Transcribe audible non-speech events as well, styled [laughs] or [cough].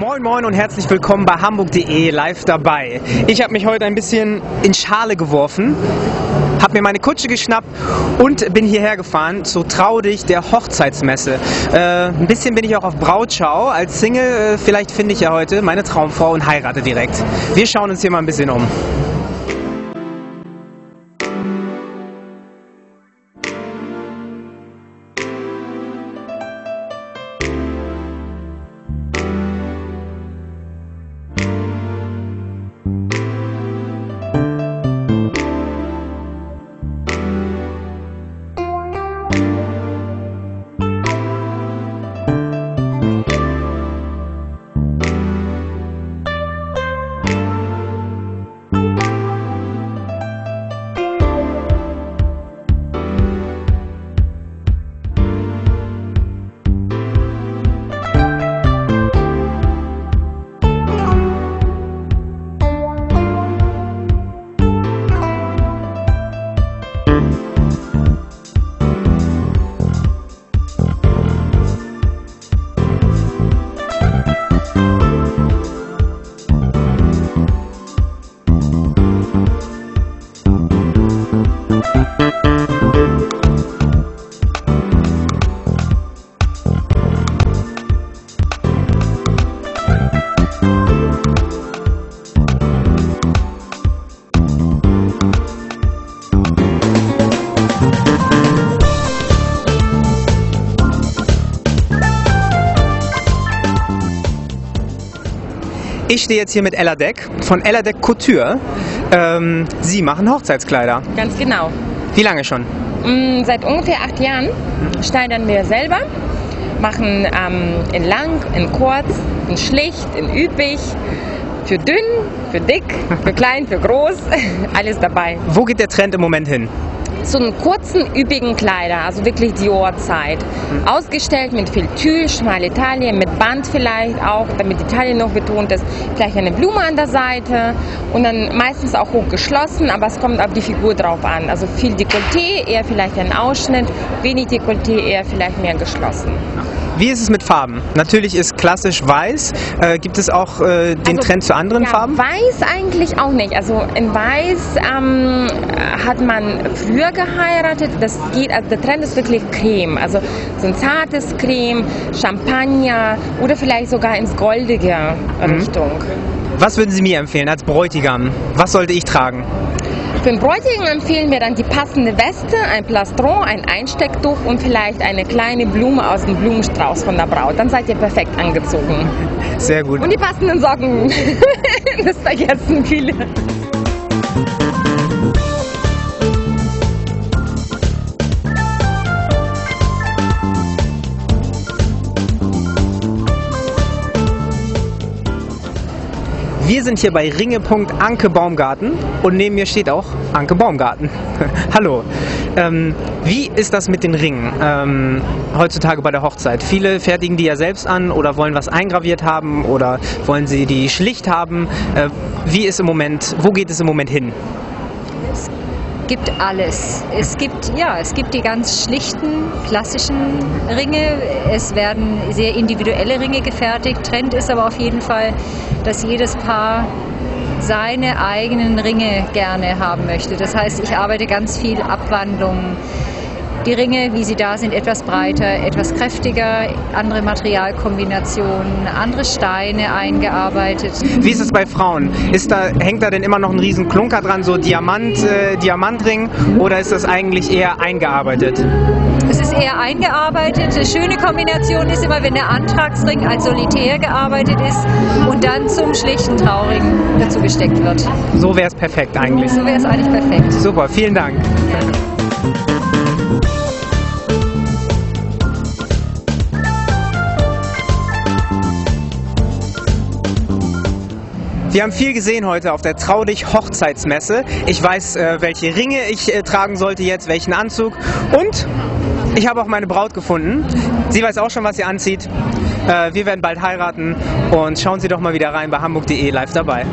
Moin Moin und herzlich willkommen bei Hamburg.de live dabei. Ich habe mich heute ein bisschen in Schale geworfen, habe mir meine Kutsche geschnappt und bin hierher gefahren zu Traudig der Hochzeitsmesse. Äh, ein bisschen bin ich auch auf Brautschau. Als Single äh, vielleicht finde ich ja heute meine Traumfrau und heirate direkt. Wir schauen uns hier mal ein bisschen um. Ich stehe jetzt hier mit Ella Deck von Ella Deck Couture. Ähm, Sie machen Hochzeitskleider. Ganz genau. Wie lange schon? Mm, Seit ungefähr acht Jahren schneidern wir selber, machen ähm, in lang, in kurz, in schlicht, in üppig, für dünn, für dick, für [laughs] klein, für groß, [laughs] alles dabei. Wo geht der Trend im Moment hin? So einen kurzen, üppigen Kleider, also wirklich Dior-Zeit. Ausgestellt mit viel Tüll, schmale Taille, mit Band vielleicht auch, damit die Taille noch betont ist. Vielleicht eine Blume an der Seite und dann meistens auch hoch geschlossen, aber es kommt auf die Figur drauf an. Also viel Dekolleté, eher vielleicht ein Ausschnitt, wenig Dekolleté, eher vielleicht mehr geschlossen. Wie ist es mit Farben? Natürlich ist klassisch weiß. Äh, gibt es auch äh, den Also, Trend zu anderen ja, Farben? Weiß eigentlich auch nicht. Also in Weiß ähm, hat man früher geheiratet. Das geht, also der Trend ist wirklich Creme. Also so ein zartes Creme, Champagner oder vielleicht sogar ins Goldige Mhm. Richtung. Was würden Sie mir empfehlen als Bräutigam? Was sollte ich tragen? Für den Bräutigam empfehlen wir dann die passende Weste, ein Plastron, ein Einstecktuch und vielleicht eine kleine Blume aus dem Blumenstrauß von der Braut. Dann seid ihr perfekt angezogen. Sehr gut. Und die passenden Socken. [laughs] das vergessen viele. Wir sind hier bei Ringepunkt Anke Baumgarten und neben mir steht auch Anke Baumgarten. [laughs] Hallo. Ähm, wie ist das mit den Ringen ähm, heutzutage bei der Hochzeit? Viele fertigen die ja selbst an oder wollen was eingraviert haben oder wollen sie die schlicht haben. Äh, wie ist im Moment, wo geht es im Moment hin? Gibt alles. Es gibt ja, es gibt die ganz schlichten klassischen Ringe. Es werden sehr individuelle Ringe gefertigt. Trend ist aber auf jeden Fall, dass jedes Paar seine eigenen Ringe gerne haben möchte. Das heißt, ich arbeite ganz viel Abwandlungen. Die Ringe, wie sie da sind, etwas breiter, etwas kräftiger, andere Materialkombinationen, andere Steine eingearbeitet. Wie ist es bei Frauen? Ist da, hängt da denn immer noch ein riesen Klunker dran, so Diamant, äh, Diamantring oder ist das eigentlich eher eingearbeitet? Es ist eher eingearbeitet. Eine schöne Kombination ist immer, wenn der Antragsring als Solitär gearbeitet ist und dann zum schlichten Trauring dazu gesteckt wird. So wäre es perfekt eigentlich. So wäre es eigentlich perfekt. Super, vielen Dank. Wir haben viel gesehen heute auf der Traudig Hochzeitsmesse. Ich weiß, äh, welche Ringe ich äh, tragen sollte jetzt, welchen Anzug. Und ich habe auch meine Braut gefunden. Sie weiß auch schon, was sie anzieht. Äh, wir werden bald heiraten. Und schauen Sie doch mal wieder rein bei hamburg.de live dabei.